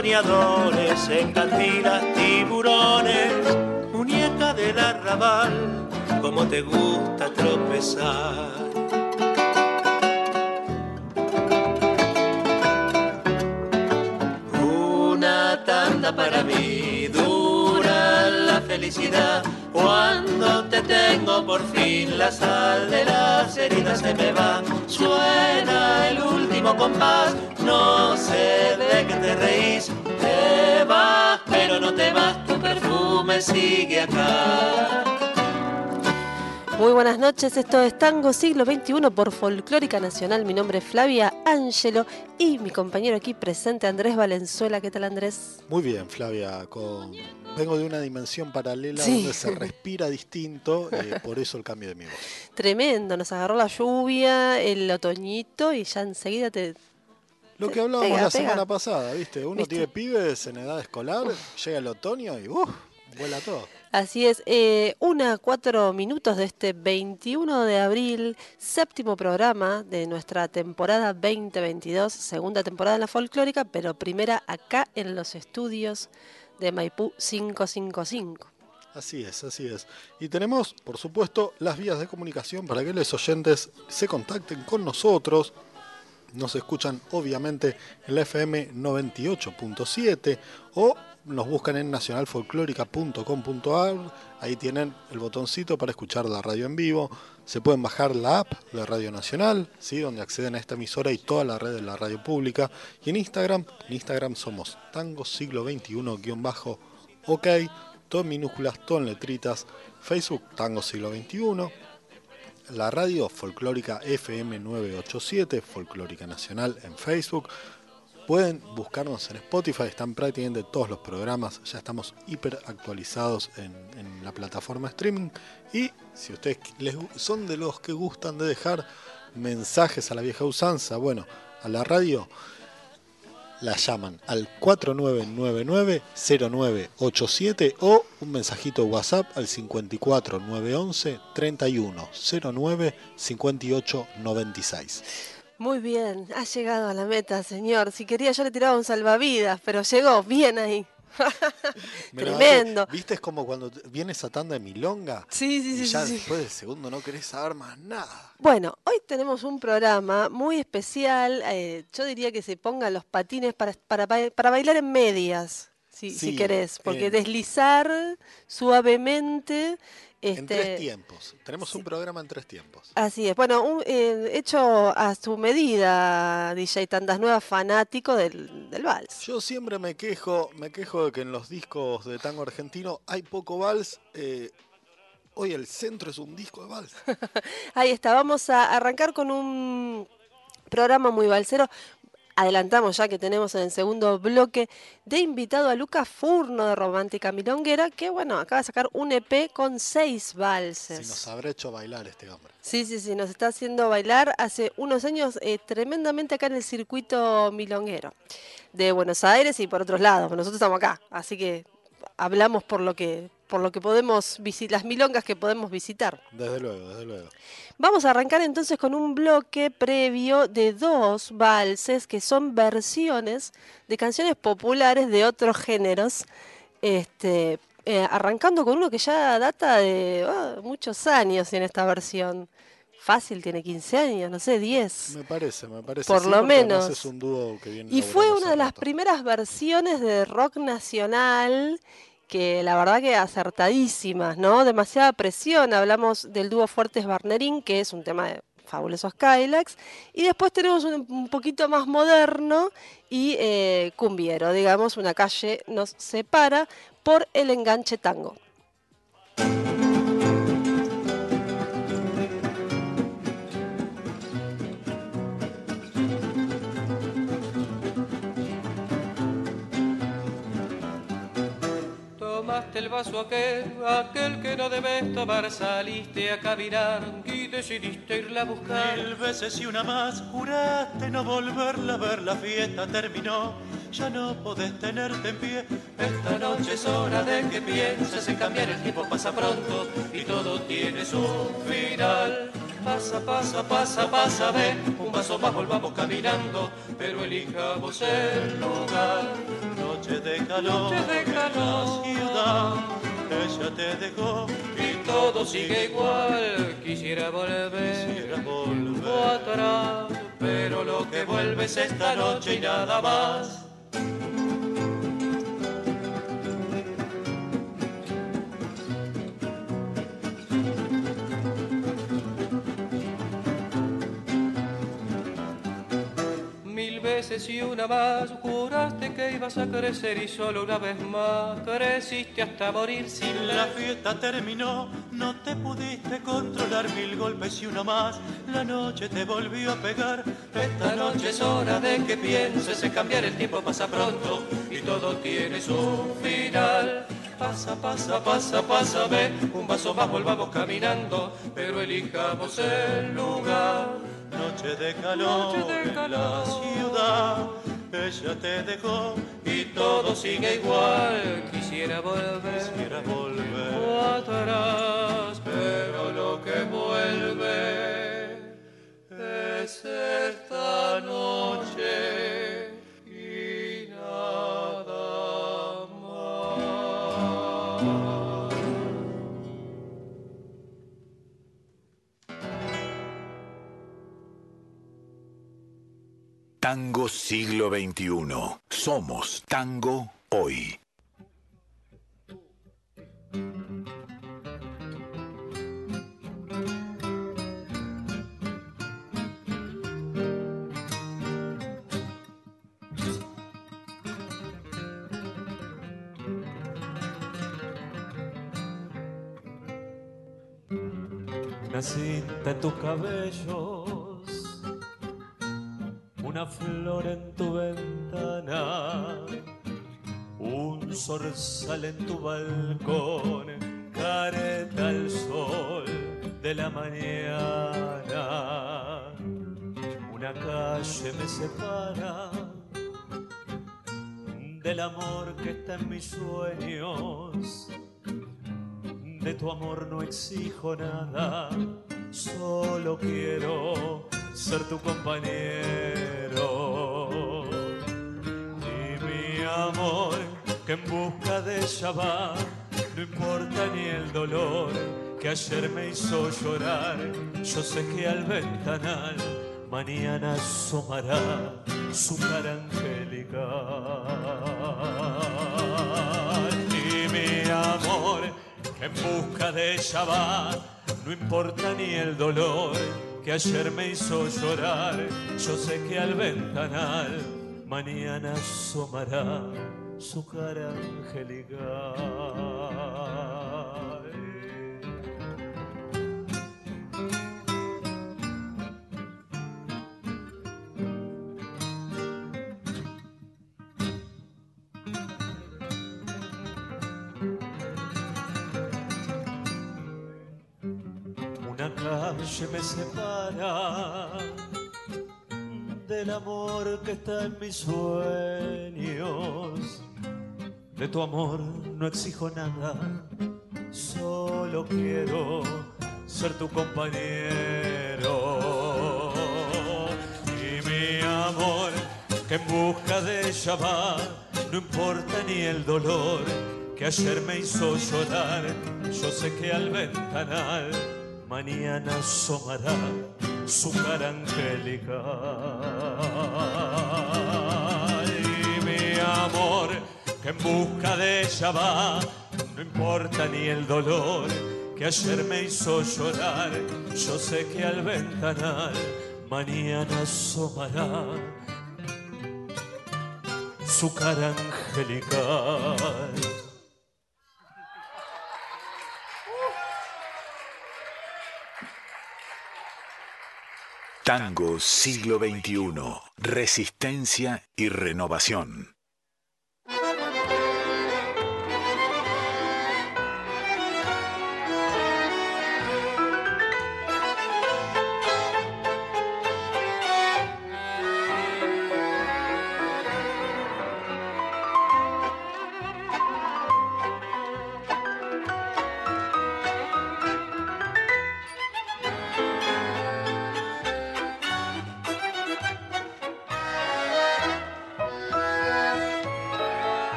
Soñadores, encantilas tiburones. Muñeca del arrabal, como te gusta tropezar. Sigue acá. Muy buenas noches, esto es Tango Siglo XXI por Folclórica Nacional. Mi nombre es Flavia Ángelo y mi compañero aquí presente Andrés Valenzuela. ¿Qué tal Andrés? Muy bien, Flavia. Con... Vengo de una dimensión paralela Sí. donde se respira distinto, eh, por eso el cambio de mi voz. Tremendo, nos agarró la lluvia, el otoñito y ya enseguida te... Lo que hablábamos pega, la pega. semana pasada, ¿viste? Uno ¿Viste? tiene pibes en edad escolar, llega el otoño y ¡uh! Vuela todo. Así es, eh, una a cuatro minutos de este 21 de abril, séptimo programa de nuestra temporada 2022, segunda temporada en la folclórica, pero primera acá en los estudios de Maipú 555. Así es, así es. Y tenemos, por supuesto, las vías de comunicación para que los oyentes se contacten con nosotros. Nos escuchan obviamente en la FM 98.7 o nos buscan en nacionalfolclórica.com.ar. Ahí tienen el botoncito para escuchar la radio en vivo. Se pueden bajar la app de Radio Nacional, ¿sí? donde acceden a esta emisora y toda la red de la radio pública. Y en Instagram, en Instagram somos Tango Siglo XXI-OK, todo en minúsculas, todo letritas. Facebook, Tango Siglo XXI. La radio folclórica FM 987, Folclórica Nacional en Facebook. Pueden buscarnos en Spotify, están prácticamente todos los programas, ya estamos hiper actualizados en, la plataforma streaming. Y si ustedes les son de los que gustan de dejar mensajes a la vieja usanza, bueno, a la radio la llaman al 4999-0987 o un mensajito WhatsApp al 54911-3109 5896. Muy bien, ha llegado a la meta, señor. Si quería yo le tiraba un salvavidas, pero llegó bien ahí. Tremendo. ¿Viste? Es como cuando te- viene esa tanda de milonga Sí, sí, y sí, ya sí, sí. después del segundo no querés saber más nada. Bueno, hoy tenemos un programa muy especial. eh, yo diría que se pongan los patines para, para, para bailar en medias, si, si querés. Porque deslizar suavemente. En Este, tres tiempos. Tenemos un programa en tres tiempos. Así es. Bueno, un, eh, hecho a su medida, DJ Tandas Nuevas, fanático del, del vals. Yo siempre me quejo, me quejo de que en los discos de tango argentino hay poco vals. eh, hoy el centro es un disco de vals. Ahí está, vamos a arrancar con un programa muy balsero. Adelantamos ya que tenemos en el segundo bloque de invitado a Lucas Furno de Romántica Milonguera, que bueno, acaba de sacar un EP con seis Si valses. nos habrá hecho bailar este hombre. Sí, sí, sí, nos está haciendo bailar hace unos años eh, tremendamente acá en el circuito milonguero de Buenos Aires y por otros lados. Nosotros estamos acá, así que hablamos por lo que por lo que podemos visitar, las milongas que podemos visitar. Desde luego, desde luego. Vamos a arrancar entonces con un bloque previo de dos valses que son versiones de canciones populares de otros géneros. Este, eh, arrancando con uno que ya data de ah, muchos años en esta versión. Fácil, tiene 15 años, no sé, 10. Me parece, me parece. Por sí, lo menos. Es un dúo que viene Y fue una de las rato. primeras versiones de rock nacional que la verdad que acertadísimas, ¿no? Demasiada presión. Hablamos del dúo Fuertes Barnerín, que es un tema de fabulosos Kylax. Y después tenemos un, un poquito más moderno y eh, cumbiero, digamos, una calle nos separa por el enganche tango. El vaso aquel, aquel que no debes tomar, saliste a caminar y decidiste irla a buscar. Mil veces y una más juraste no volverla a ver, la fiesta terminó, ya no podés tenerte en pie. Esta noche es hora de que pienses en cambiar, el tiempo pasa pronto y todo tiene su final. Pasa, pasa, pasa, pasa, ven, un paso más volvamos caminando, pero elijamos el lugar. Noche de calor, Noche de en la calor. ciudad, ella te dejó, Y todo sigue igual, quisiera volver. quisiera volver. atrás, pero lo que vuelve es esta noche y nada más. Veces y una más juraste que ibas a crecer y solo una vez más creciste hasta morir sin La la fiesta terminó, no te pudiste controlar mil golpes y uno más. La noche te volvió a pegar. Esta noche es hora de que pienses en cambiar, el tiempo pasa pronto y todo tiene su final. Pasa, pasa, pasa, pasa, ve, un paso más volvamos caminando, pero elijamos el lugar. Noche de calor, Noche de en la ciudad, ella te dejó, Y todo sigue igual, quisiera volver. Quisiera volver. atrás, pero lo que vuelve es esta noche Tango siglo XXI. Somos tango hoy. Tus cabellos, una flor en tu ventana, un zorzal en tu balcón, careta al sol de la mañana. Una calle me separa del amor que está en mis sueños. De tu amor no exijo nada, solo quiero ser tu compañero. Y mi amor, que en busca de ella no importa ni el dolor que ayer me hizo llorar. Yo sé que al ventanal mañana asomará su cara angelical. Y mi amor, que en busca de ella no importa ni el dolor que ayer me hizo llorar. Yo sé que al ventanal mañana asomará su cara angelical. Calle me separa del amor que está en mis sueños. De tu amor no exijo nada, solo quiero ser tu compañero. Y mi amor, que en busca de ella no importa ni el dolor que ayer me hizo llorar. Yo sé que al ventanal mañana asomará su cara angelical. Y mi amor, que en busca de ella va, no importa ni el dolor que ayer me hizo llorar. Yo sé que al ventanal mañana asomará su cara angelical. Tango siglo XXI. Resistencia y renovación.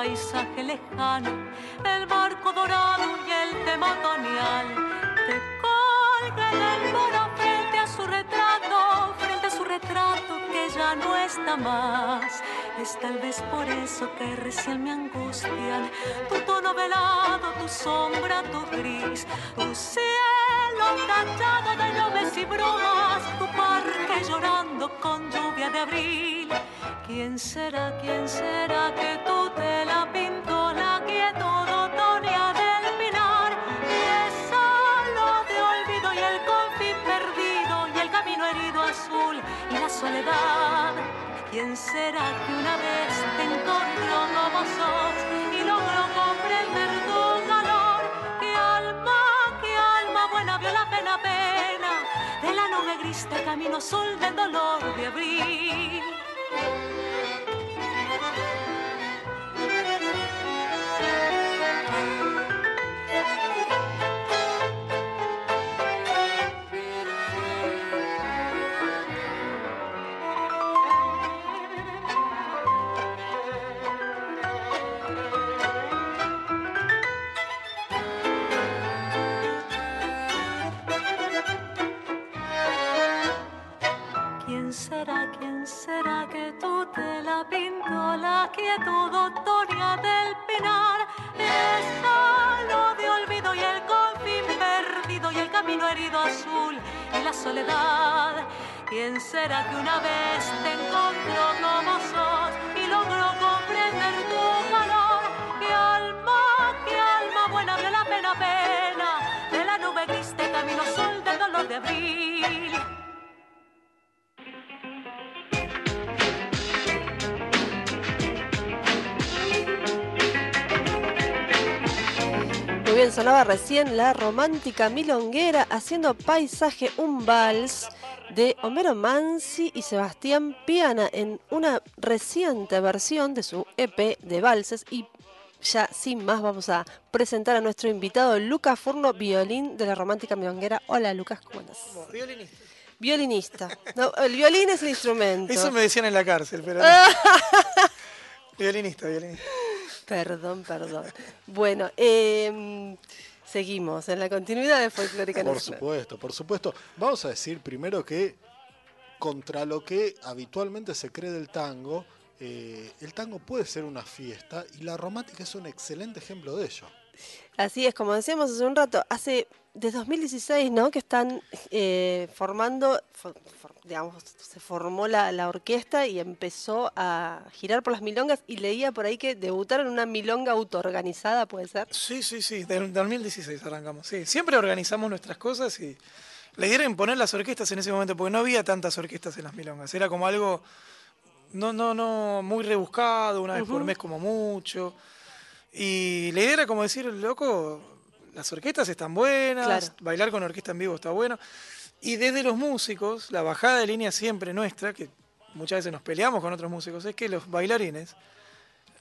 Paisaje lejano, el barco dorado y el tema otoñal. Te colga el muro frente a su retrato, frente a su retrato que ya no está más. Es tal vez por eso que recién me angustian tu tono velado, tu sombra, tu gris, tu cielo tachado de nubes y brumas, tu parque llorando con lluvia de abril. ¿Quién será, quién será que tú ¿Quién será que una vez te encontró como sos y logró comprender tu calor? ¿Qué alma, qué alma buena vio la pena, pena de la nube gris del camino azul del dolor de abril? Quién será que tú te la pintó la quietud otoña del pinar? Es solo de olvido y el confín perdido y el camino herido azul y la soledad. ¿Quién será que una vez te encontró como sos y logró comprender tu calor? ¿Qué alma, qué alma buena vio la pena, pena de la nube gris de camino sol del dolor de abril? Bien, sonaba recién la romántica milonguera haciendo paisaje un vals de Homero Mansi y Sebastián Piana en una reciente versión de su EP de valses y ya sin más vamos a presentar a nuestro invitado Lucas Furno, violín de la romántica milonguera. Hola Lucas, ¿cómo andas? Violinista. Violinista. No, el violín es el instrumento. Eso me decían en la cárcel, pero. no. violinista, violinista. Perdón, perdón. Bueno, eh, seguimos en la continuidad de Folclórica Por Nacional. supuesto, por supuesto. Vamos a decir primero que contra lo que habitualmente se cree del tango, eh, el tango puede ser una fiesta y la romántica es un excelente ejemplo de ello. Así es, como decíamos hace un rato, hace de 2016, ¿no? Que están eh, formando, for- for- digamos, se formó la, la orquesta y empezó a girar por las milongas y leía por ahí que debutaron en una milonga autoorganizada, ¿puede ser? Sí, sí, sí, del 2016 arrancamos. Sí, siempre organizamos nuestras cosas y la idea era imponer las orquestas en ese momento, porque no había tantas orquestas en las milongas. Era como algo no, no, no, muy rebuscado, una vez por mes como mucho. Y la idea era como decir, loco, las orquestas están buenas, Claro. bailar con orquesta en vivo está bueno. Y desde los músicos, la bajada de línea siempre nuestra, que muchas veces nos peleamos con otros músicos, es que los bailarines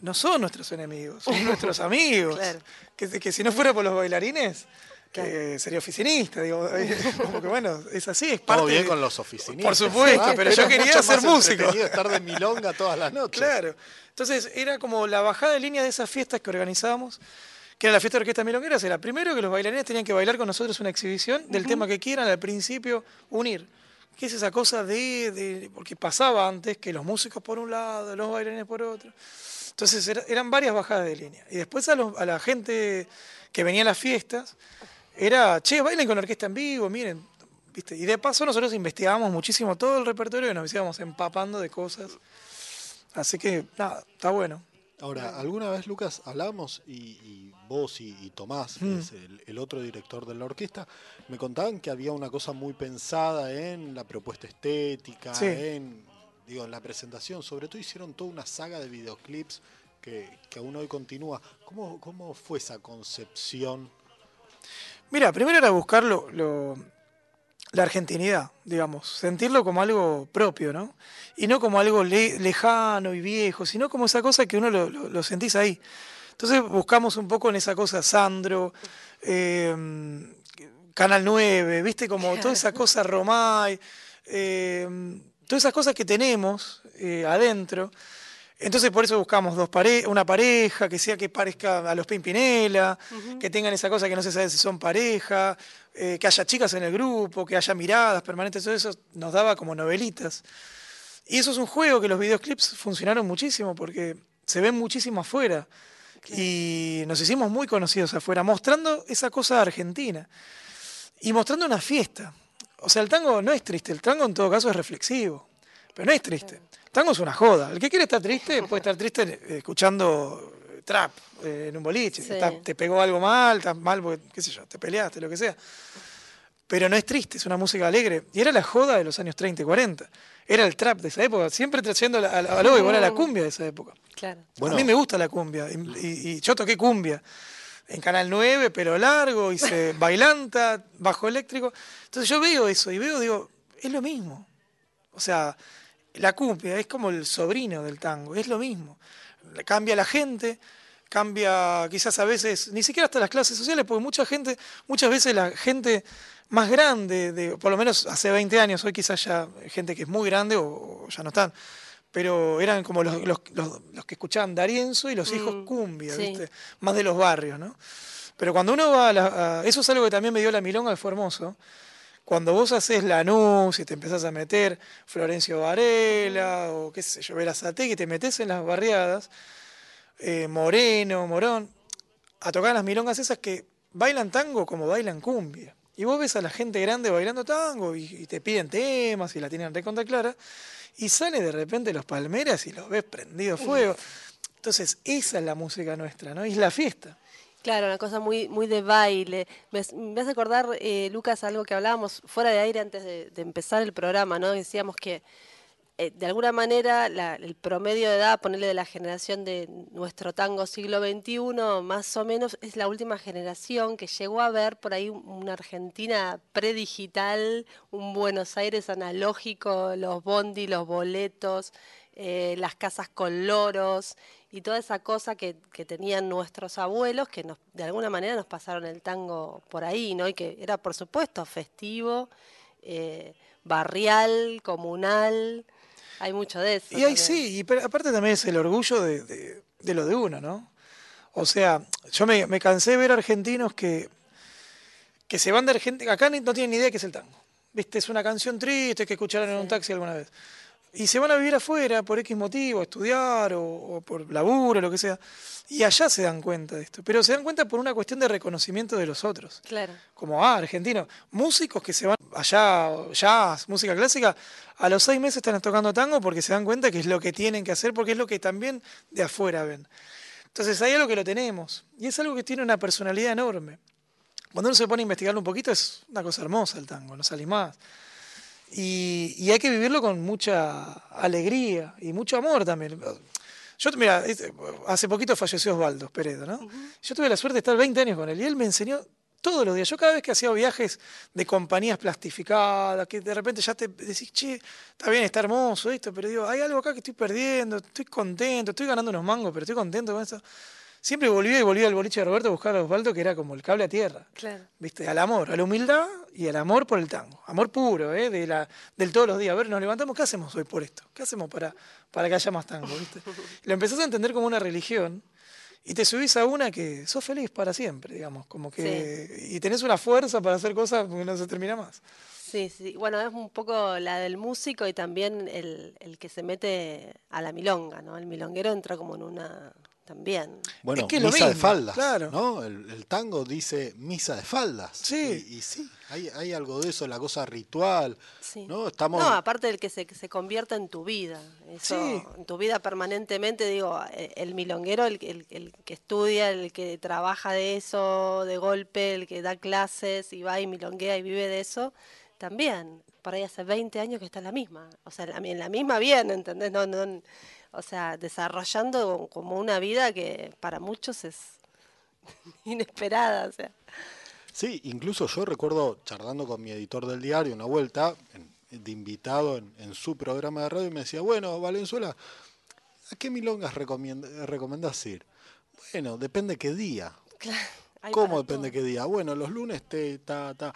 no son nuestros enemigos, son nuestros amigos. Claro. que, que si no fuera por los bailarines, que sería oficinista, digo, eh, como que bueno, es así, es parte Todo bien de- con los oficinistas. Por supuesto, pero yo quería mucho ser más músico. estar de milonga todas las noches. Claro. Entonces era como la bajada de línea de esas fiestas que organizábamos, que era la fiesta de orquesta milongueras, era primero que los bailarines tenían que bailar con nosotros una exhibición del tema que quieran, al principio unir. ¿Qué es esa cosa de, de- Porque pasaba antes que los músicos por un lado, los bailarines por otro. Entonces era- eran varias bajadas de línea. Y después a, los- a la gente que venía a las fiestas, era, che, bailen con orquesta en vivo, miren. ¿viste? Y de paso nosotros investigábamos muchísimo todo el repertorio y nos íbamos empapando de cosas. Así que, nada, está bueno. Ahora, alguna vez, Lucas, hablamos y, y vos y, y Tomás, que Mm. es el, el otro director de la orquesta, me contaban que había una cosa muy pensada en la propuesta estética, Sí. en, digo, en la presentación. Sobre todo hicieron toda una saga de videoclips que, que aún hoy continúa. ¿Cómo, ¿Cómo fue esa concepción? Mira, primero era buscar lo- lo- la argentinidad, digamos, sentirlo como algo propio, ¿no? Y no como algo le- lejano y viejo, sino como esa cosa que uno lo, lo- lo sentís ahí. Entonces buscamos un poco en esa cosa Sandro, eh, Canal 9, ¿viste? Como toda esa cosa Romay, eh, todas esas cosas que tenemos eh, adentro. Entonces por eso buscamos dos pare una pareja, que sea que parezca a los Pimpinela, que tengan esa cosa que no se sabe si son pareja, eh, que haya chicas en el grupo, que haya miradas permanentes, todo eso nos daba como novelitas. Y eso es un juego que los videoclips funcionaron muchísimo porque se ven muchísimo afuera. Y nos hicimos muy conocidos afuera, mostrando esa cosa argentina. Y mostrando una fiesta. O sea, el tango no es triste, el tango en todo caso es reflexivo, pero no es triste. Tango es una joda. El que quiere estar triste puede estar triste eh, escuchando eh, trap eh, en un boliche. Sí. Está- te pegó algo mal, estás mal porque, qué sé yo, te peleaste, lo que sea. Pero no es triste, es una música alegre. Y era la joda de los años 30 y 40. Era el trap de esa época, siempre trayendo a, la- a lo igual a la cumbia de esa época. Claro. Bueno. A mí me gusta la cumbia. Y, y- y yo toqué cumbia en Canal 9, pero largo, hice bailanta, bajo eléctrico. Entonces yo veo eso y veo, digo, es lo mismo. O sea, la cumbia es como el sobrino del tango, es lo mismo. Cambia la gente, cambia quizás a veces, ni siquiera hasta las clases sociales, porque mucha gente, muchas veces la gente más grande, de, por lo menos hace 20 años, hoy quizás ya gente que es muy grande o, o ya no están, pero eran como los, los- los- los que escuchaban Darienzo y los hijos Mm, cumbia, sí. ¿viste? Más de los barrios, ¿no? Pero cuando uno va a, la- a- Eso es algo que también me dio la milonga, que fue hermoso. Cuando vos haces Lanús y te empezás a meter Florencio Varela o qué sé yo, Verazategui, te metes en las barriadas, eh, Moreno, Morón, a tocar las milongas esas que bailan tango como bailan cumbia. Y vos ves a la gente grande bailando tango y, y te piden temas y la tienen recontra clara. Y sale de repente los palmeras y los ves prendido fuego. Entonces, esa es la música nuestra, ¿no? Y es la fiesta. Claro, una cosa muy, muy de baile. Me, me hace acordar, eh, Lucas, algo que hablábamos fuera de aire antes de, empezar el programa, ¿no? Decíamos que eh, de alguna manera la- el promedio de edad, ponerle de la generación de nuestro tango siglo XXI, más o menos es la última generación que llegó a ver por ahí un- una Argentina predigital, un Buenos Aires analógico, los bondi, los boletos, eh, las casas con loros y toda esa cosa que, que tenían nuestros abuelos que nos, de alguna manera nos pasaron el tango por ahí, ¿no? Y que era, por supuesto, festivo, eh, barrial, comunal, hay mucho de eso. Y ahí sí, y pero aparte también es el orgullo de, de- de lo de uno, ¿no? O sea, yo me, me cansé de ver argentinos que, que se van de Argentina, acá no tienen ni idea de qué es el tango. ¿Viste? Es una canción triste que escucharon en un taxi alguna vez. Y se van a vivir afuera por X motivo, a estudiar o, o por laburo, lo que sea. Y allá se dan cuenta de esto. Pero se dan cuenta por una cuestión de reconocimiento de los otros Claro. como ah, argentinos, músicos que se van allá, jazz, música clásica, a los seis meses están tocando tango porque se dan cuenta que es lo que tienen que hacer, porque es lo que también de afuera ven. Entonces hay algo que lo tenemos, y es algo que tiene una personalidad enorme. Cuando uno se pone a investigarlo un poquito, es una cosa hermosa el tango, no salís más. Y, y hay que vivirlo con mucha alegría y mucho amor también. Yo, mira, este, hace poquito falleció Osvaldo Peredo, ¿no? Yo tuve la suerte de estar 20 años con él y él me enseñó todos los días. Yo cada vez que hacía viajes de compañías plastificadas, que de repente ya te decís, che, está bien, está hermoso esto, pero digo, hay algo acá que estoy perdiendo, estoy contento, estoy ganando unos mangos, pero estoy contento con esto. Siempre volvía y volvía al boliche de Roberto a buscar a Osvaldo, que era como el cable a tierra. Claro. ¿Viste? Al amor, a la humildad y al amor por el tango. Amor puro, ¿eh? De la, del todos los días. A ver, nos levantamos, ¿qué hacemos hoy por esto? ¿Qué hacemos para, para que haya más tango? ¿viste? Lo empezás a entender como una religión y te subís a una que sos feliz para siempre, digamos. Como que, Y tenés una fuerza para hacer cosas que no se termina más. Sí, sí. Bueno, es un poco la del músico y también el, el que se mete a la milonga, ¿no? El milonguero entra como en una también. Bueno, Es que misa de faldas, claro. ¿no? El, el tango dice misa de faldas. Sí. Y, y sí, hay, hay algo de eso, la cosa ritual, Sí. ¿no? Estamos... No, aparte del que se, que se convierta en tu vida. Eso, Sí. En tu vida permanentemente, digo, eh, el milonguero, el, el- el que estudia, el que trabaja de eso de golpe, el que da clases y va y milonguea y vive de eso, también. Por ahí hace 20 años que está en la misma. O sea, en la- en la misma bien, ¿entendés? No, no, o sea, desarrollando como una vida que para muchos es inesperada. O sea. Sí, incluso yo recuerdo charlando con mi editor del diario una vuelta, de invitado en, en su programa de radio, y me decía, bueno, Valenzuela, ¿a qué milongas recomendás ir? Bueno, depende qué día. ¿Cómo depende todo. qué día? Bueno, los lunes te ta ta.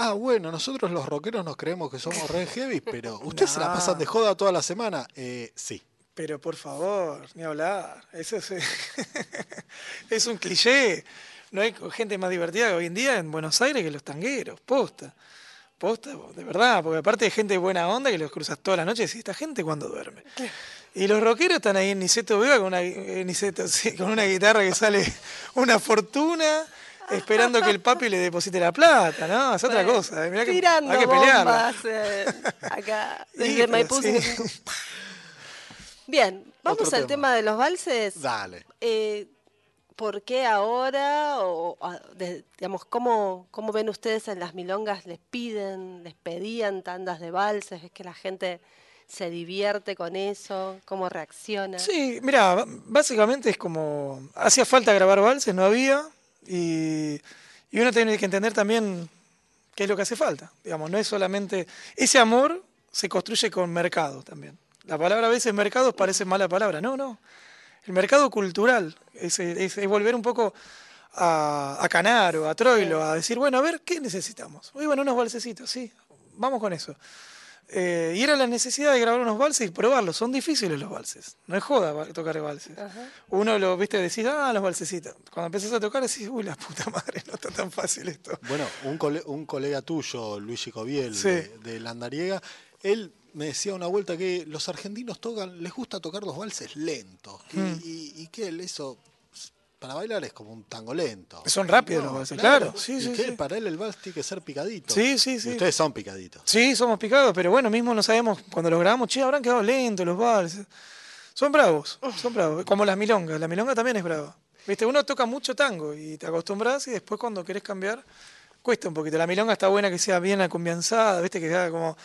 Ah, bueno, nosotros los rockeros nos creemos que somos re heavy, pero ¿ustedes se la pasan de joda toda la semana? Eh, sí. Pero por favor, ni hablar. Eso es, es un cliché. No hay gente más divertida que hoy en día en Buenos Aires que los tangueros, posta. Posta, de verdad, porque aparte hay gente de buena onda que los cruzas todas las noches y esta gente cuando duerme. Y los rockeros están ahí en Niceto Vega con una, eh, Niceto, sí, con una guitarra que sale una fortuna, esperando que el papi le deposite la plata, ¿no? Es otra Bueno, cosa. eh, mirá que tirando hay que bombas eh, acá, desde Maipú. sí. 55. Bien, vamos Otro al tema. tema de los valses. Dale. Eh, ¿Por qué ahora? O, de- digamos, ¿cómo, ¿cómo ven ustedes en las milongas? ¿Les piden, les pedían tandas de valses? ¿Es que la gente se divierte con eso? ¿Cómo reacciona? Sí, mira, básicamente es como. Hacía falta grabar valses, no había. Y, y uno tiene que entender también qué es lo que hace falta. Digamos, no es solamente. Ese amor se construye con mercado también. La palabra a veces mercado parece mala palabra. No, no. El mercado cultural es, es- es volver un poco a, a Canaro, a Troilo, a decir, bueno, a ver, ¿qué necesitamos? Hoy, bueno, unos valsecitos, sí, vamos con eso. Eh, y era la necesidad de grabar unos valses y probarlos. Son difíciles los valses. No es joda tocar valses. Uno lo, viste, decís, ah, los valsecitos. Cuando empezás a tocar decís, uy, la puta madre, no está tan fácil esto. Bueno, un, cole- un colega tuyo, Luigi Coviel, Sí. de, de Landariega, él me decía una vuelta que los argentinos tocan, les gusta tocar los valses lentos. Y, Mm. y- y que él eso, para bailar es como un tango lento. Son rápidos los valses, claro. Sí, y sí, para él el vals tiene que ser picadito. Sí, sí, Y sí. ustedes son picaditos. Sí, somos picados, pero bueno, mismo no sabemos, cuando los grabamos, che, habrán quedado lentos los valses. Son bravos, son bravos. Como las milongas, la milonga también es brava. Viste, uno toca mucho tango y te acostumbras y después cuando querés cambiar, cuesta un poquito. La milonga está buena que sea bien acumbianzada, viste, que sea como...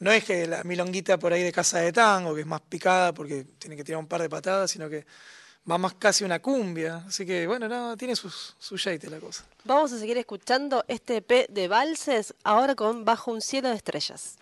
No es que la milonguita por ahí de casa de tango, que es más picada porque tiene que tirar un par de patadas, sino que va más casi una cumbia. Así que, bueno, no, tiene su jeite la cosa. Vamos a seguir escuchando este EP de valses ahora con Bajo un cielo de estrellas.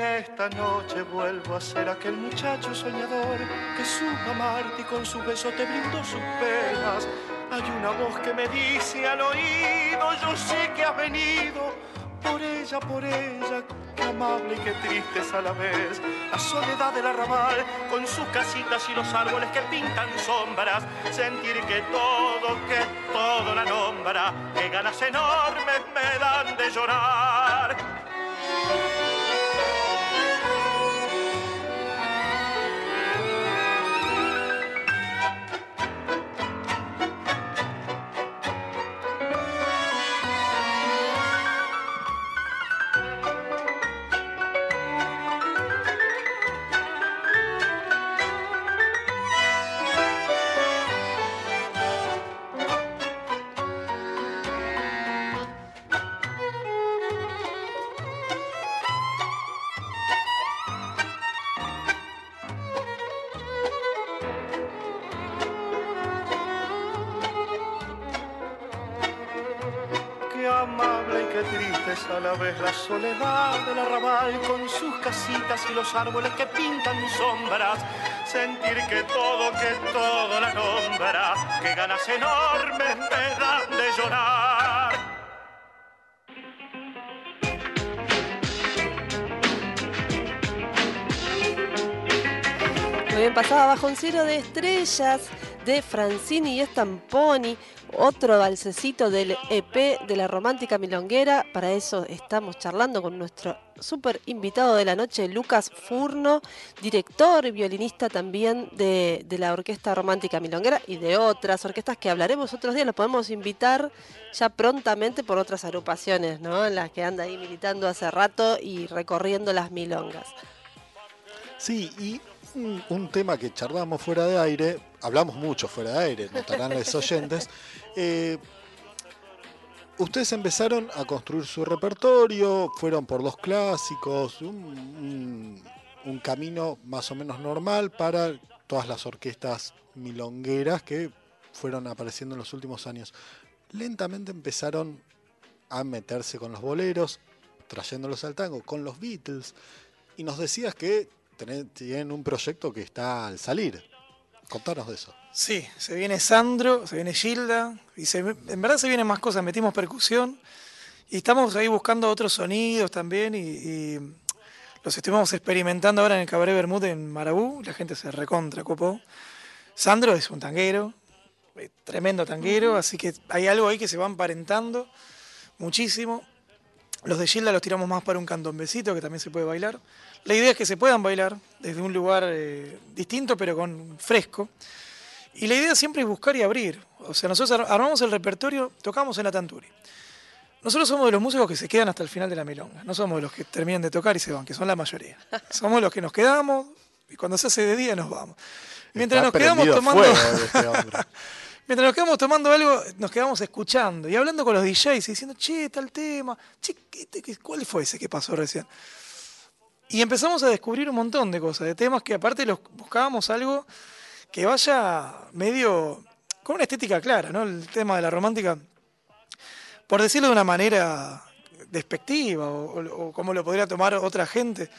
Esta noche vuelvo a ser aquel muchacho soñador que supo amarte y con su beso te brindó sus penas. Hay una voz que me dice al oído, yo sé que has venido por ella, por ella, qué amable y qué triste a la vez. La soledad del arrabal, con sus casitas y los árboles que pintan sombras. Sentir que todo, que todo la nombra, que ganas enormes me dan de llorar. Triste es a la vez la soledad del arrabal con sus casitas y los árboles que pintan sombras. Sentir que todo, que todo la nombra, que ganas enormes me dan de llorar. Muy bien, pasaba bajo un cielo de estrellas de Francini y Stamponi, otro balsecito del EP de la romántica milonguera. Para eso estamos charlando con nuestro súper invitado de la noche, Lucas Furno, director y violinista también de, de la Orquesta Romántica Milonguera y de otras orquestas que hablaremos otros días. Los podemos invitar ya prontamente por otras agrupaciones, ¿no? En las que anda ahí militando hace rato y recorriendo las milongas. Sí, y un, un tema que charlamos fuera de aire, hablamos mucho fuera de aire, notarán los oyentes. Eh, ustedes empezaron a construir su repertorio, fueron por los clásicos, un, un- camino más o menos normal para todas las orquestas milongueras que fueron apareciendo en los últimos años. Lentamente empezaron a meterse con los boleros, trayéndolos al tango, con los Beatles, y nos decías que tienen un proyecto que está al salir. Contanos de eso. Sí, se viene Sandro, se viene Gilda, y se- en verdad se vienen más cosas, metimos percusión, y estamos ahí buscando otros sonidos también, y, y los estuvimos experimentando ahora en el Cabaret Bermud en Marabú, la gente se recontra copó. Sandro es un tanguero, eh, tremendo tanguero, así que hay algo ahí que se va emparentando muchísimo. Los de Gilda los tiramos más para un candombecito que también se puede bailar. La idea es que se puedan bailar desde un lugar eh, distinto pero con fresco. Y la idea siempre es buscar y abrir. O sea, nosotros ar- armamos el repertorio, tocamos en la Tanturi. Nosotros somos de los músicos que se quedan hasta el final de la milonga. No somos de los que terminan de tocar y se van, que son la mayoría. Somos los que nos quedamos y cuando se hace de día nos vamos. Mientras Está nos quedamos tomando... fuego este. Mientras nos quedamos tomando algo, nos quedamos escuchando y hablando con los DJs y diciendo, che, tal tema, che, ¿qué- qué- ¿cuál fue ese que pasó recién? Y empezamos a descubrir un montón de cosas, de temas que aparte los buscábamos algo que vaya medio con una estética clara, ¿no? El tema de la romántica, por decirlo de una manera despectiva o, o- como lo podría tomar otra gente,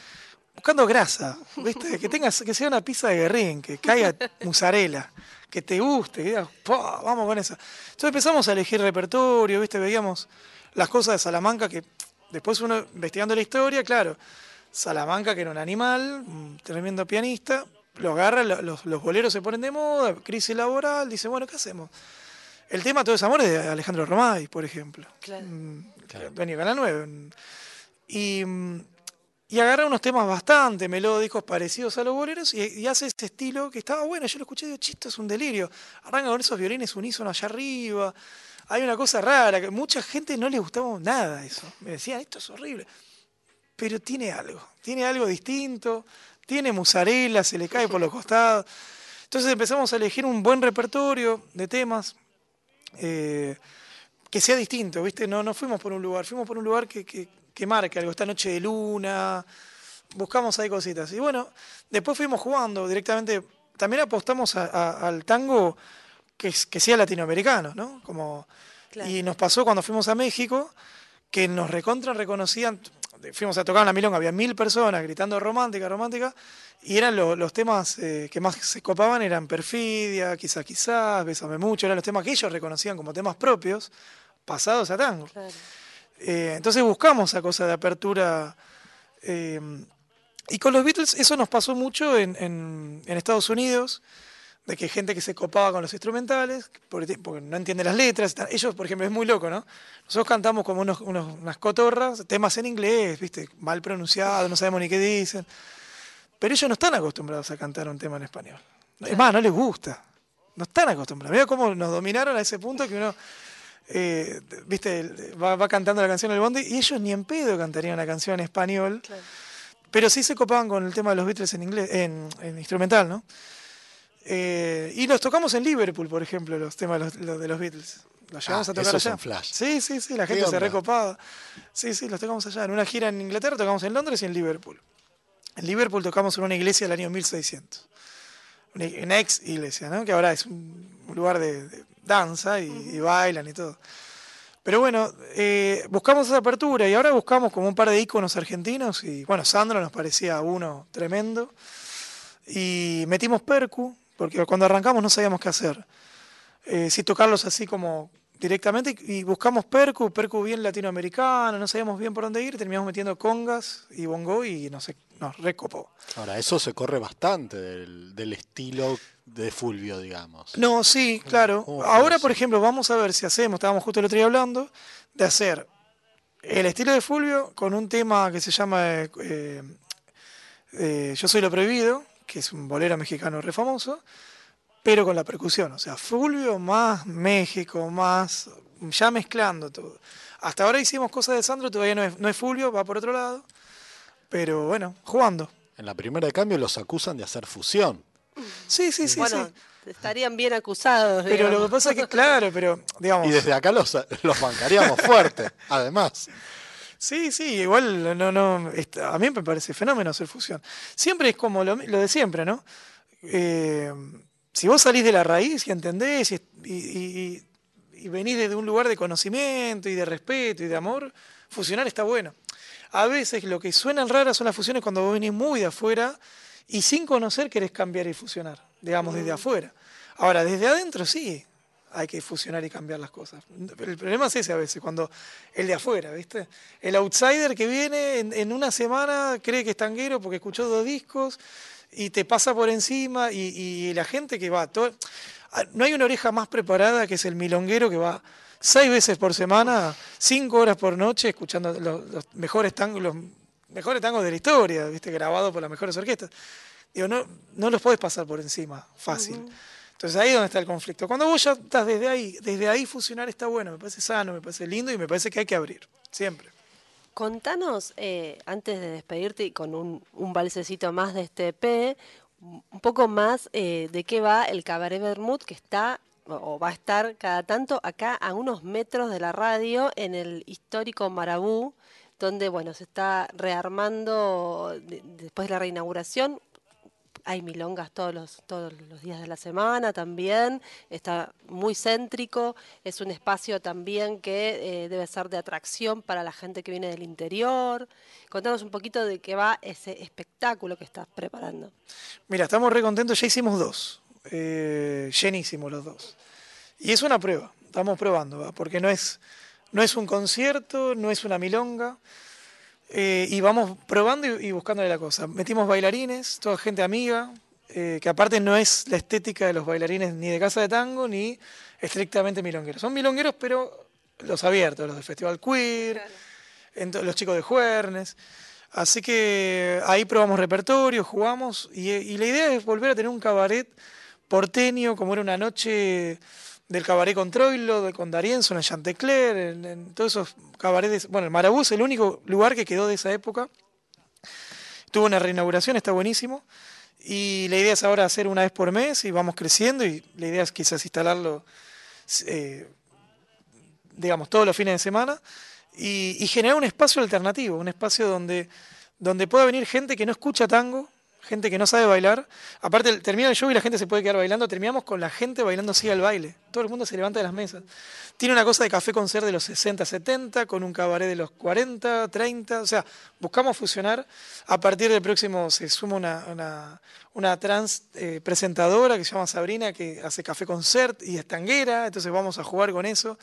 buscando grasa, ¿viste? Que tengas, que sea una pizza de guerrín, que caiga mozzarella, que te guste, que digas, "Pa, vamos con eso. Entonces empezamos a elegir repertorio, ¿viste? Veíamos las cosas de Salamanca que después uno investigando la historia, claro, Salamanca que era un animal, un tremendo pianista, lo agarra, lo- los, los boleros se ponen de moda, crisis laboral, dice, bueno, ¿qué hacemos? El tema Todo es amor es de Alejandro Romay, por ejemplo. Claro. Mm, Dueño de Canal 9. mm. Y, y agarra unos temas bastante melódicos, parecidos a los boleros, y, y hace este estilo que estaba bueno. Yo lo escuché y digo, es un delirio. Arranca con esos violines unísonos allá arriba. Hay una cosa rara, que mucha gente no le gustaba nada eso. Me decían, esto es horrible. Pero tiene algo, tiene algo distinto, tiene musarela, se le cae por los costados. Entonces empezamos a elegir un buen repertorio de temas eh, que sea distinto, ¿viste? No, no fuimos por un lugar, fuimos por un lugar que, que, que marque algo, esta noche de luna, buscamos ahí cositas. Y bueno, después fuimos jugando directamente, también apostamos a- a- al tango que, que sea latinoamericano, ¿no? Como, Y nos pasó cuando fuimos a México, que nos recontra reconocían, fuimos a tocar en la Milonga, había mil personas gritando romántica, romántica, y eran los temas eh, que más se copaban, eran Perfidia, Quizás Quizás, Bésame Mucho, eran los temas que ellos reconocían como temas propios, pasados a tango. Eh, entonces buscamos esa cosa de apertura. Eh, y con los Beatles eso nos pasó mucho en, en, Estados Unidos, de que gente que se copaba con los instrumentales, porque, no entiende las letras. Ellos, por ejemplo, es muy loco, ¿no? Nosotros cantamos como unos, unas cotorras, temas en inglés, ¿viste? Mal pronunciados, no sabemos ni qué dicen. Pero ellos no están acostumbrados a cantar un tema en español. Es más, no les gusta. No están acostumbrados. Mira cómo nos dominaron a ese punto que uno eh, viste, va, cantando la canción del Bondi y ellos ni en pedo cantarían una canción en español, pero sí se copaban con el tema de los Beatles en inglés, en, instrumental, ¿no? Eh, y los tocamos en Liverpool, por ejemplo, los temas de los, Beatles. Los llevamos ah, a tocar allá. Flash. Sí, sí, sí, la gente se recopaba. Sí, sí, los tocamos allá. En una gira en Inglaterra tocamos en Londres y en Liverpool. En Liverpool tocamos en una iglesia del año 1600. Una, ex iglesia, ¿no? Que ahora es un lugar de danza y, bailan y todo. Pero bueno, eh, buscamos esa apertura y ahora buscamos como un par de íconos argentinos y bueno, Sandro nos parecía uno tremendo y metimos Percu, porque cuando arrancamos no sabíamos qué hacer. Eh, si tocarlos así como directamente y buscamos Percu, Percu bien latinoamericano, no sabíamos bien por dónde ir, terminamos metiendo congas y bongo y no sé, nos recopó. Ahora, eso se corre bastante del, del estilo de Fulvio, digamos. No, sí, claro. Ahora, por ejemplo, vamos a ver si hacemos, estábamos justo el otro día hablando, de hacer el estilo de Fulvio con un tema que se llama eh, eh, Yo soy lo prohibido, que es un bolero mexicano re famoso, pero con la percusión. O sea, Fulvio más México, más ya mezclando todo. Hasta ahora hicimos cosas de Sandro, todavía no es, no es Fulvio, va por otro lado. Pero bueno, jugando. En la primera de cambio los acusan de hacer fusión. Sí, sí, sí. Bueno, estarían bien acusados. Pero lo que pasa es que, claro, pero digamos. Y desde acá los, los bancaríamos fuerte, además. Sí, sí, igual no, no, a mí me parece fenómeno hacer fusión. Siempre es como lo, de siempre, ¿no? Eh, si vos salís de la raíz y entendés y, venís desde un lugar de conocimiento y de respeto y de amor, fusionar está bueno. A veces lo que suenan raras son las fusiones cuando vos venís muy de afuera y sin conocer querés cambiar y fusionar, digamos, desde afuera. Ahora, desde adentro sí, hay que fusionar y cambiar las cosas. El problema es ese a veces, cuando el de afuera, ¿viste? El outsider que viene en, una semana cree que es tanguero porque escuchó dos discos y te pasa por encima y, la gente que va... Todo, ah, no hay una oreja más preparada que es el milonguero que va seis veces por semana, cinco horas por noche, escuchando los, mejores tangos, mejores tangos de la historia, ¿viste? grabados por las mejores orquestas. Digo, no, no los podés pasar por encima, fácil. Entonces ahí es donde está el conflicto. Cuando vos ya estás desde ahí, desde ahí fusionar está bueno, me parece sano, me parece lindo y me parece que hay que abrir, siempre. Contanos, eh, antes de despedirte y con un, un balsecito más de este EP, un poco más eh, de qué va el Cabaret Bermud que está o va a estar cada tanto acá a unos metros de la radio en el histórico Marabú, donde bueno, se está rearmando después de la reinauguración. Hay milongas todos los, todos los días de la semana también, está muy céntrico, es un espacio también que eh, debe ser de atracción para la gente que viene del interior. Contanos un poquito de qué va ese espectáculo que estás preparando. Mira, estamos re contentos, ya hicimos dos, eh, llenísimos los dos. Y es una prueba, estamos probando, porque no es no es un concierto, no es una milonga. Eh, y vamos probando y, buscándole la cosa. Metimos bailarines, toda gente amiga, eh, que aparte no es la estética de los bailarines ni de casa de tango ni estrictamente milongueros. Son milongueros, pero los abiertos, los del Festival Queer, los chicos de Juernes. Así que ahí probamos repertorio, jugamos y, y la idea es volver a tener un cabaret porteño, como era una noche del cabaret con Troilo, con Darienzo, en Chantecler, en, todos esos cabarets. Bueno, el Marabú es el único lugar que quedó de esa época. Tuvo una reinauguración, está buenísimo. Y la idea es ahora hacer una vez por mes y vamos creciendo. Y la idea es quizás instalarlo, eh, digamos, todos los fines de semana. Y, generar un espacio alternativo, un espacio donde, donde pueda venir gente que no escucha tango, gente que no sabe bailar. Aparte, termina el show y la gente se puede quedar bailando. Terminamos con la gente bailando así al baile. Todo el mundo se levanta de las mesas. Tiene una cosa de café concert de los 60, 70, con un cabaret de los 40, 30. O sea, buscamos fusionar. A partir del próximo se suma una, una, una trans eh, presentadora que se llama Sabrina, que hace café concert y es tanguera. Entonces vamos a jugar con eso.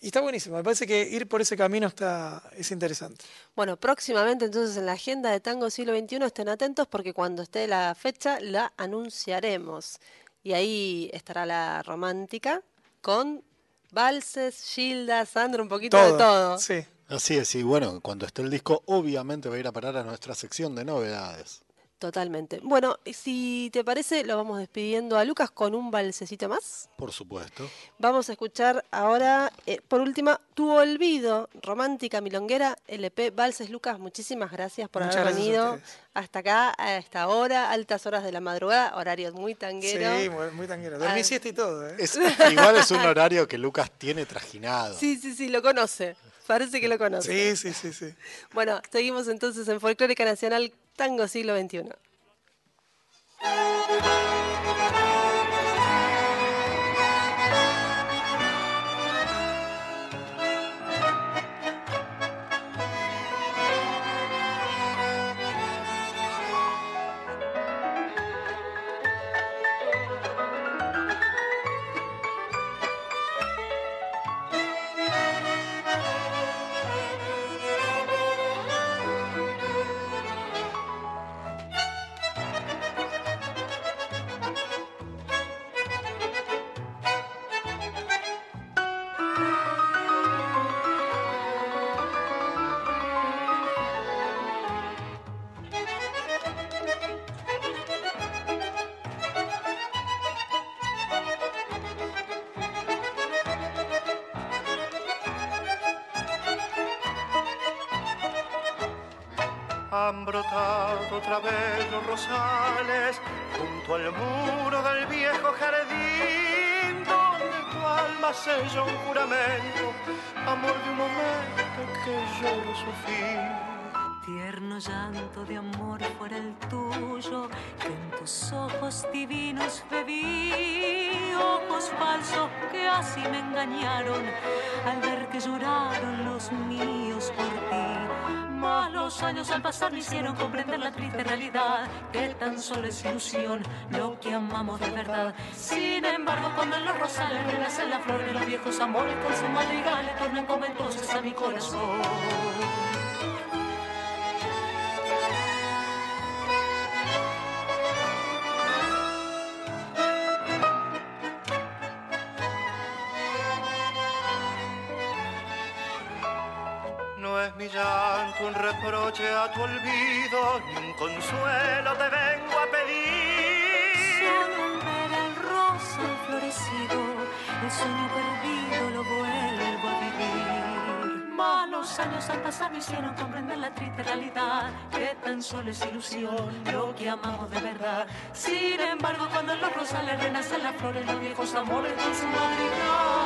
Y está buenísimo. Me parece que ir por ese camino está, es interesante. Bueno, próximamente entonces en la agenda de Tango Siglo XXI estén atentos porque cuando esté la fecha la anunciaremos. Y ahí estará la romántica con valses, Gilda, Sandra, un poquito de todo. Sí. Así es, y bueno, cuando esté el disco, obviamente va a ir a parar a nuestra sección de novedades. Totalmente. Bueno, si te parece, lo vamos despidiendo a Lucas con un valsecito más. Por supuesto. Vamos a escuchar ahora, eh, por última, Tu Olvido, Romántica Milonguera, LP Valses. Lucas, muchísimas gracias por Muchas haber gracias venido hasta acá, a esta hora, altas horas de la madrugada, horarios muy tangueros. Sí, muy, muy tanguero. Dormí Ah. siesta y todo, ¿eh? Es, igual es un horario que Lucas tiene trajinado. Sí, sí, sí, lo conoce. Parece que lo conoce. Sí, sí, sí, sí. Bueno, seguimos entonces en Folclórica Nacional Tango Siglo XXI. Otra vez los rosales junto al muro del viejo jardín donde tu alma selló un juramento, amor de un momento que lloro su fin. Tierno llanto de amor fuera el tuyo, que en tus ojos divinos bebí, ojos falsos que así me engañaron, al ver que lloraron los míos por ti. Los años al pasar me hicieron comprender la triste realidad, que tan solo es ilusión lo que amamos de verdad. Sin embargo, cuando en los rosales renacen las flores, los viejos amores con sus madrigales tornan como entonces a mi corazón. Reproche a tu olvido, ni un consuelo te vengo a pedir. Solo ver el rosa florecido, el sueño perdido lo vuelvo a vivir. Mas los años al pasar me hicieron comprender la triste realidad, que tan solo es ilusión lo que amamos de verdad. Sin embargo, cuando en los rosales renacen las flores, los viejos amores con sus madrigales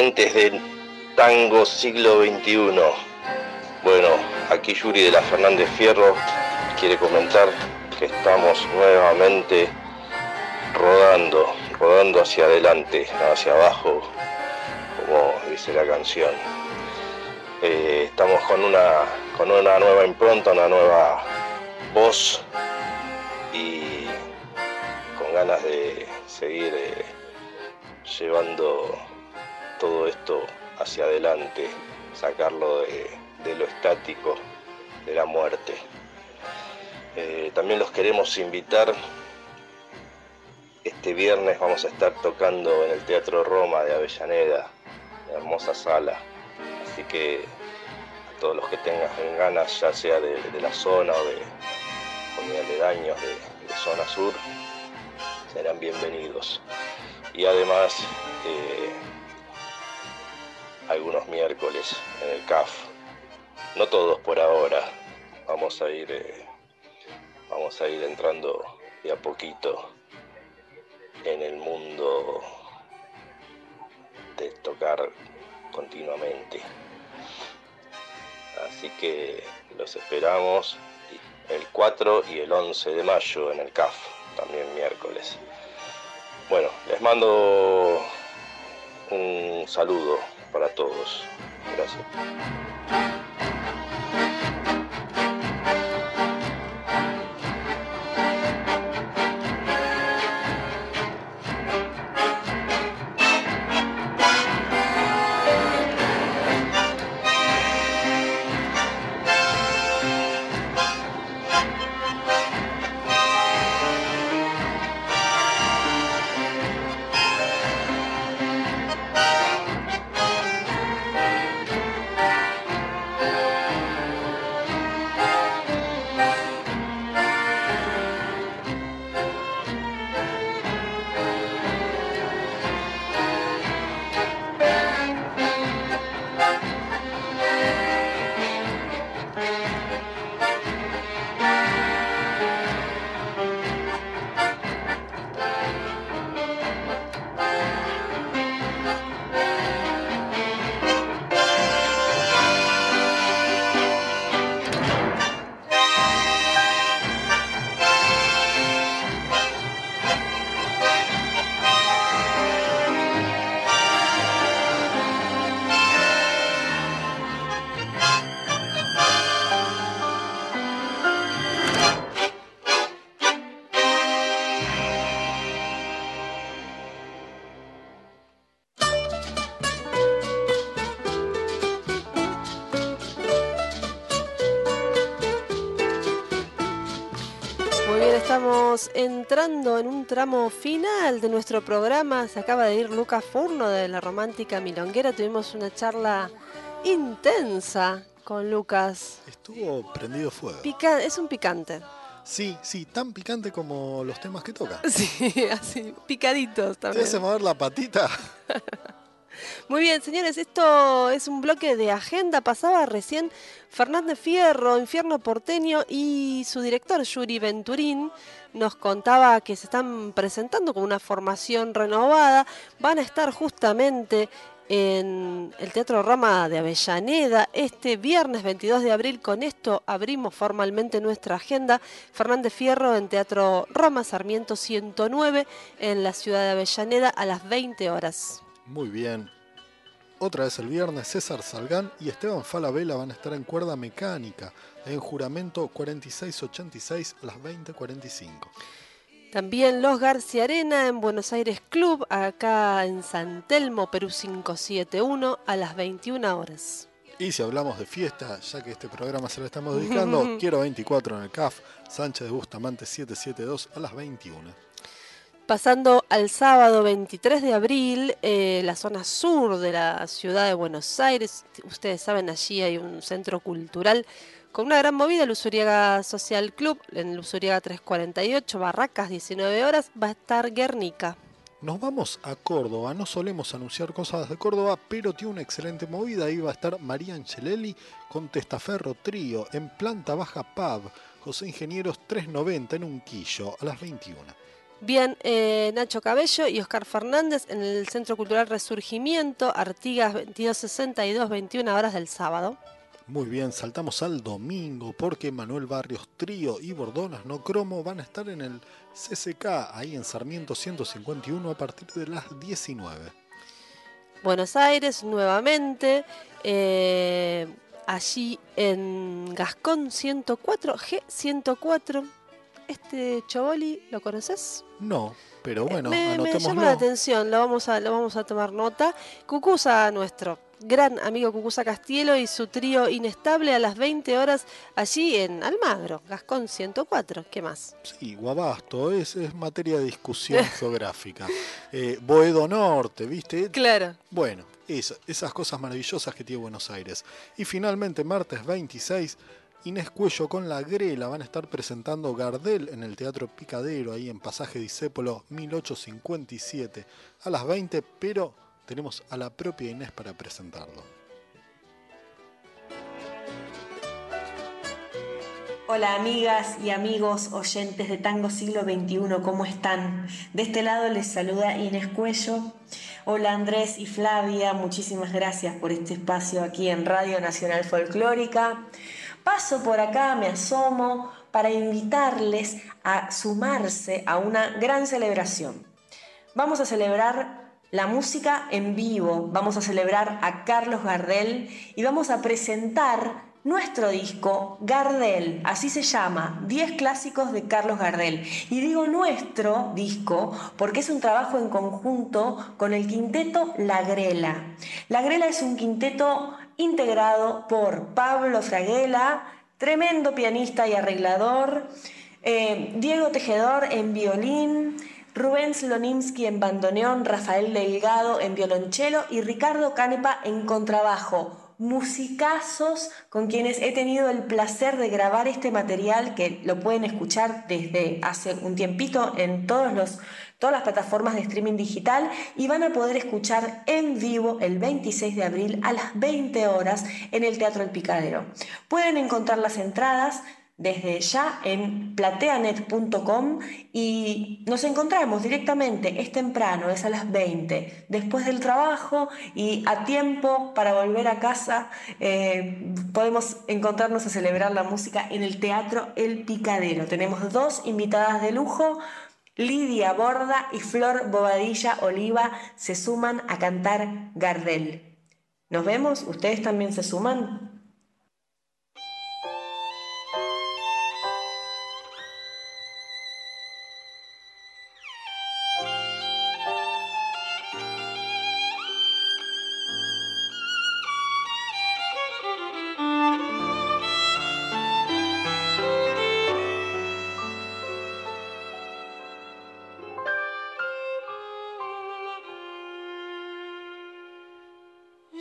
De Tango Siglo XXI. Bueno, aquí Yuri de la Fernández Fierro quiere comentar que estamos nuevamente rodando, rodando hacia adelante, hacia abajo, como dice la canción. Eh, estamos con una, con una nueva impronta, una nueva voz y con ganas de seguir eh, llevando hacia adelante, sacarlo de, lo estático, de la muerte. Eh, también los queremos invitar. Este viernes vamos a estar tocando en el Teatro Roma de Avellaneda, una hermosa sala. Así que a todos los que tengan ganas, ya sea de, la zona o de, o de aledaños de, de zona sur, serán bienvenidos. Y además, eh, algunos miércoles en el CAF. No todos por ahora. Vamos a ir, eh, vamos a ir entrando de a poquito en el mundo de tocar continuamente. Así que los esperamos el 4 y el 11 de mayo en el CAF, también miércoles. Bueno, les mando un saludo para todos. Gracias. Entrando en un tramo final de nuestro programa. Se acaba de ir Lucas Furno de la Romántica Milonguera. Tuvimos una charla intensa con Lucas. Estuvo prendido fuego. Pica- es un picante. Sí, sí, tan picante como los temas que toca. Sí, así, picaditos Te también. hace mover la patita. Muy bien, señores, esto es un bloque de agenda. Pasaba recién Fernández Fierro, Infierno Porteño, y su director, Yuri Venturín, nos contaba que se están presentando con una formación renovada. Van a estar justamente en el Teatro Roma de Avellaneda este viernes 22 de abril. Con esto abrimos formalmente nuestra agenda. Fernández Fierro en Teatro Roma, Sarmiento 109, en la ciudad de Avellaneda a las 20 horas. Muy bien. Otra vez el viernes, César Salgán y Esteban Falabella van a estar en cuerda mecánica en juramento 4686 a las 20.45. También Los García Arena en Buenos Aires Club, acá en San Telmo, Perú 571, a las 21 horas. Y si hablamos de fiesta, ya que este programa se lo estamos dedicando, quiero 24 en el CAF, Sánchez de Bustamante 772 a las 21. Pasando al sábado 23 de abril, eh, la zona sur de la ciudad de Buenos Aires, ustedes saben, allí hay un centro cultural con una gran movida, el Social Club, en Usuriaga 348, Barracas, 19 horas, va a estar Guernica. Nos vamos a Córdoba, no solemos anunciar cosas de Córdoba, pero tiene una excelente movida. Ahí va a estar María Angelelli con Testaferro Trío en planta baja pub, José Ingenieros 390 en Unquillo a las 21. Bien, eh, Nacho Cabello y Oscar Fernández en el Centro Cultural Resurgimiento, Artigas 2262, 21 horas del sábado. Muy bien, saltamos al domingo porque Manuel Barrios Trío y Bordonas No Cromo van a estar en el CCK, ahí en Sarmiento 151 a partir de las 19. Buenos Aires nuevamente, eh, allí en Gascón 104, G104. Este Choboli, ¿lo conoces? No, pero bueno, me, me llama la atención, lo vamos a, lo vamos a tomar nota. Cucusa nuestro, gran amigo Cucusa Castielo y su trío Inestable a las 20 horas allí en Almagro, Gascón 104. ¿Qué más? Sí, Guabasto, es, es materia de discusión geográfica. Eh, Boedo Norte, ¿viste? Claro. Bueno, esa- esas cosas maravillosas que tiene Buenos Aires. Y finalmente, martes 26, Inés Cuello con La Grela van a estar presentando Gardel en el Teatro Picadero, ahí en Pasaje Discépolo 1857, a las 20, pero tenemos a la propia Inés para presentarlo. Hola amigas y amigos oyentes de Tango Siglo XXI, ¿cómo están? De este lado les saluda Inés Cuello. Hola Andrés y Flavia, muchísimas gracias por este espacio aquí en Radio Nacional Folclórica. Paso por acá, me asomo para invitarles a sumarse a una gran celebración. Vamos a celebrar la música en vivo, vamos a celebrar a Carlos Gardel y vamos a presentar nuestro disco Gardel, así se llama, 10 clásicos de Carlos Gardel. Y digo nuestro disco porque es un trabajo en conjunto con el quinteto La Grela. La Grela es un quinteto integrado por Pablo Fraguela, tremendo pianista y arreglador, eh, Diego Tejedor en violín, Rubén Slonimsky en bandoneón, Rafael Delgado en violonchelo y Ricardo Canepa en contrabajo. Musicazos con quienes he tenido el placer de grabar este material que lo pueden escuchar desde hace un tiempito en todos los, todas las plataformas de streaming digital y van a poder escuchar en vivo el 26 de abril a las 20 horas en el Teatro El Picadero. Pueden encontrar las entradas desde ya en plateanet.com y nos encontramos directamente, es temprano, es a las 20, después del trabajo y a tiempo para volver a casa, eh, podemos encontrarnos a celebrar la música en el Teatro El Picadero. Tenemos dos invitadas de lujo. Lidia Borda y Flor Bobadilla Oliva se suman a cantar Gardel. ¿Nos vemos? ¿Ustedes también se suman?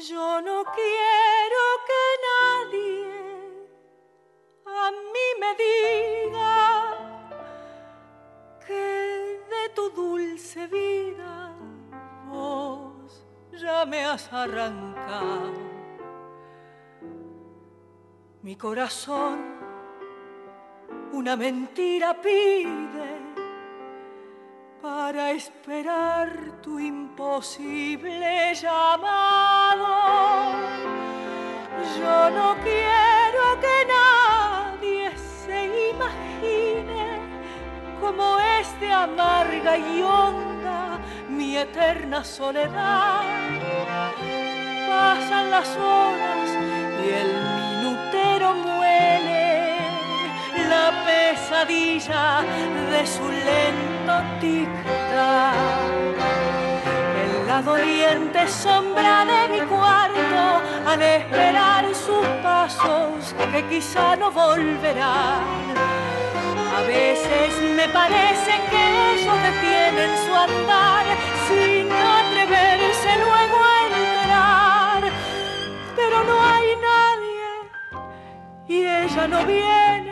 Yo no quiero que nadie a mí me diga que de tu dulce vida vos ya me has arrancado. Mi corazón una mentira pide para esperar tu imposible llamado. Yo no quiero que nadie se imagine cómo es de amarga y honda mi eterna soledad. Pasan las horas y el la pesadilla de su lento tic-tac. En la doliente sombra de mi cuarto, al esperar sus pasos que quizá no volverán. A veces me parece que ellos detienen su andar sin atreverse luego a entrar. Pero no hay nadie y ella no viene.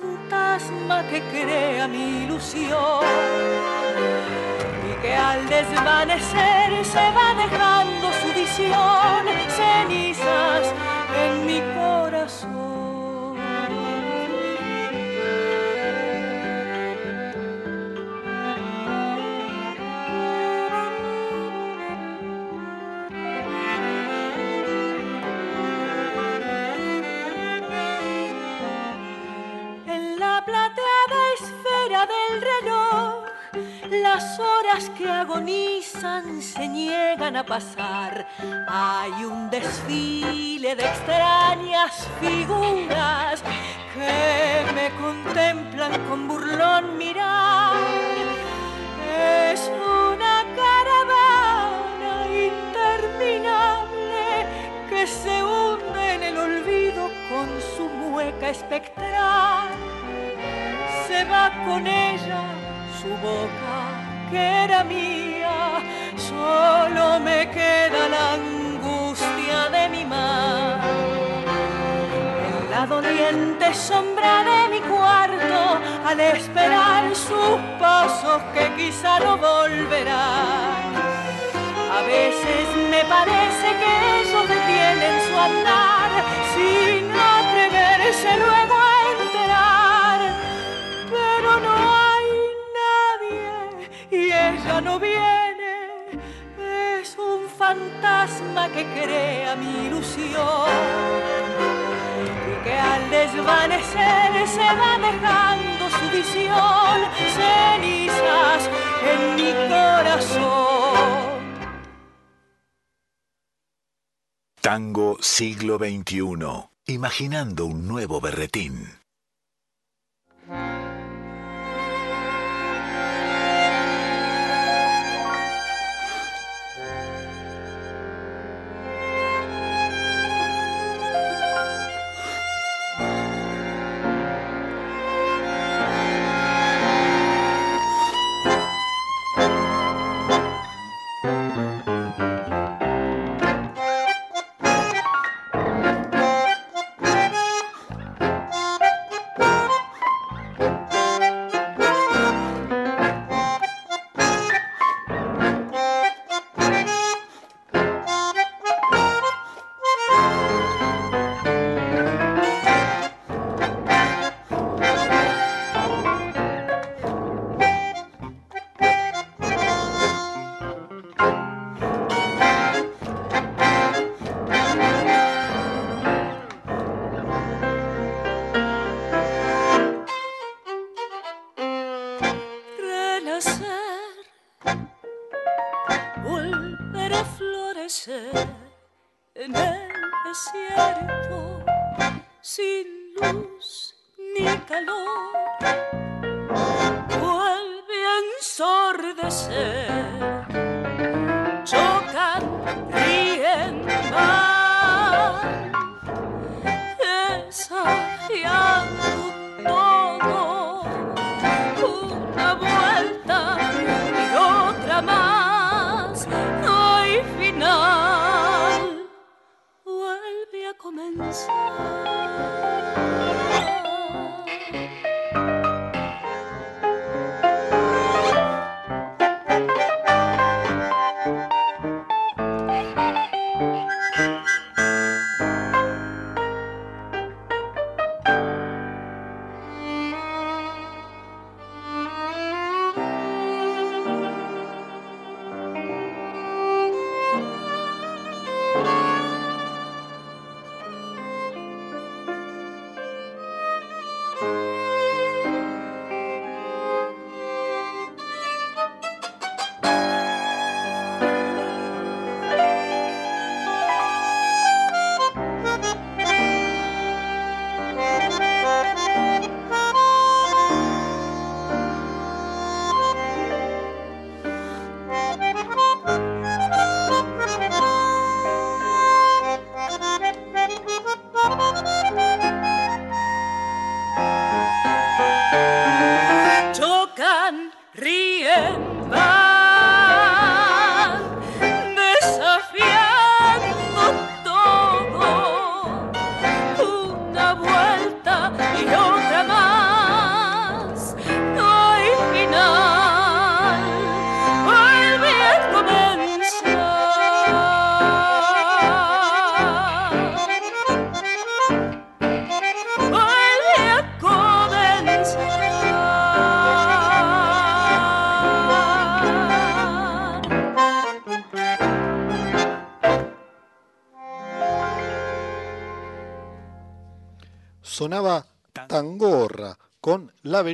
Fantasma que crea mi ilusión y que al desvanecer se va dejando su visión, cenizas en mi corazón. del reloj, las horas que agonizan se niegan a pasar. Hay un desfile de extrañas figuras que me contemplan con burlón mirar. Es una caravana interminable que se hunde en el olvido con su mueca espectral. Se va con ella su boca que era mía, solo me queda la angustia de mi mar. En la doliente sombra de mi cuarto, al esperar sus pasos que quizá no volverán. A veces me parece que ellos detienen su andar sin atreverse luego a no viene. Es un fantasma que crea mi ilusión y que al desvanecer se va dejando su visión, cenizas en mi corazón. Tango siglo XXI. Imaginando un nuevo berretín.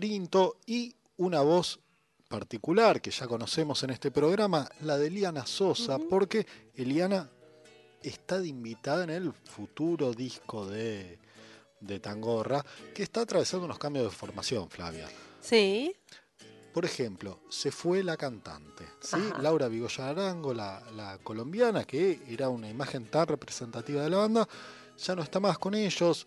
Laberinto y una voz particular que ya conocemos en este programa, la de Eliana Sosa, porque Eliana está de invitada en el futuro disco de, de Tangorra, que está atravesando unos cambios de formación, Flavia. Sí. Por ejemplo, se fue la cantante, ¿sí? Laura Vigoya Arango, la, la colombiana, que era una imagen tan representativa de la banda, ya no está más con ellos.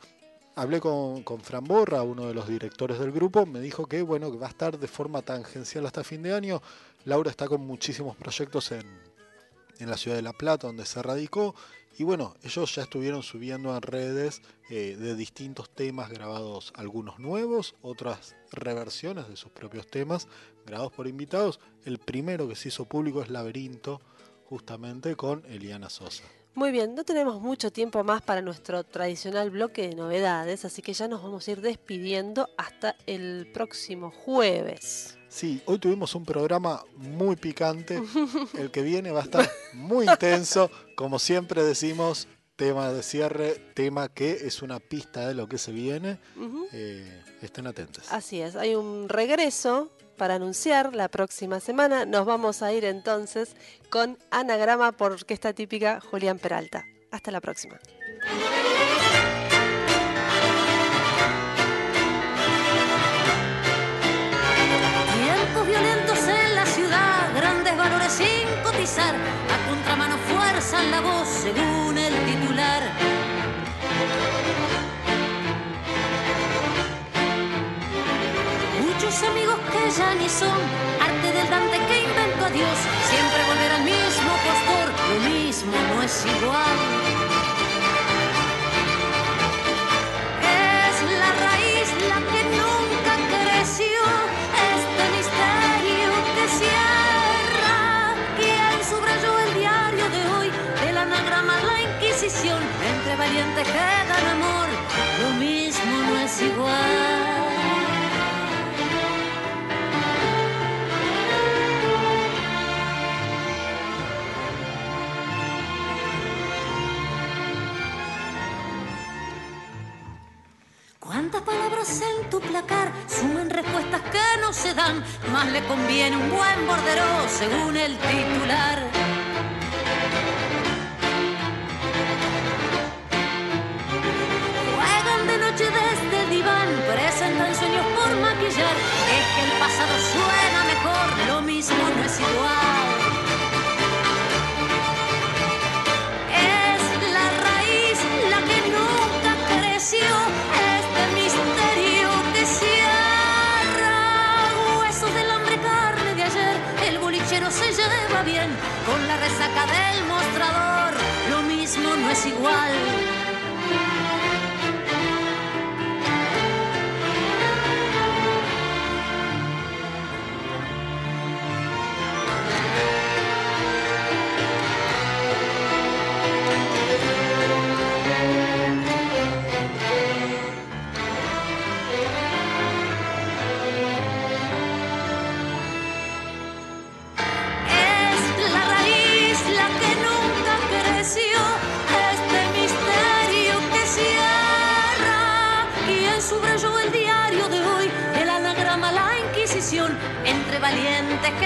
Hablé con, con Fran Borra, uno de los directores del grupo, me dijo que bueno, que va a estar de forma tangencial hasta fin de año. Laura está con muchísimos proyectos en, en la ciudad de La Plata, donde se radicó. Y bueno, ellos ya estuvieron subiendo en redes eh, de distintos temas grabados, algunos nuevos, otras reversiones de sus propios temas, grabados por invitados. El primero que se hizo público es Laberinto, justamente con Eliana Sosa. Muy bien, no tenemos mucho tiempo más para nuestro tradicional bloque de novedades, así que ya nos vamos a ir despidiendo hasta el próximo jueves. Sí, hoy tuvimos un programa muy picante. El que viene va a estar muy intenso. Como siempre decimos, tema de cierre, tema que es una pista de lo que se viene. Eh, estén atentos. Así es, hay un regreso para anunciar la próxima semana. Nos vamos a ir entonces con Anagrama por Orquesta Típica Julián Peralta. Hasta la próxima. Tiempos violentos en la ciudad, grandes valores sin cotizar, a contramano fuerza en la voz según amigos que ya ni son, arte del Dante que inventó Dios, siempre volver al mismo postor, lo mismo no es igual. Es la raíz la que nunca creció, este misterio que cierra. Quien subrayó el diario de hoy, del anagrama la Inquisición, entre valientes que dan amor, lo mismo según el titular.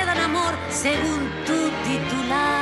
Amor según tu titular.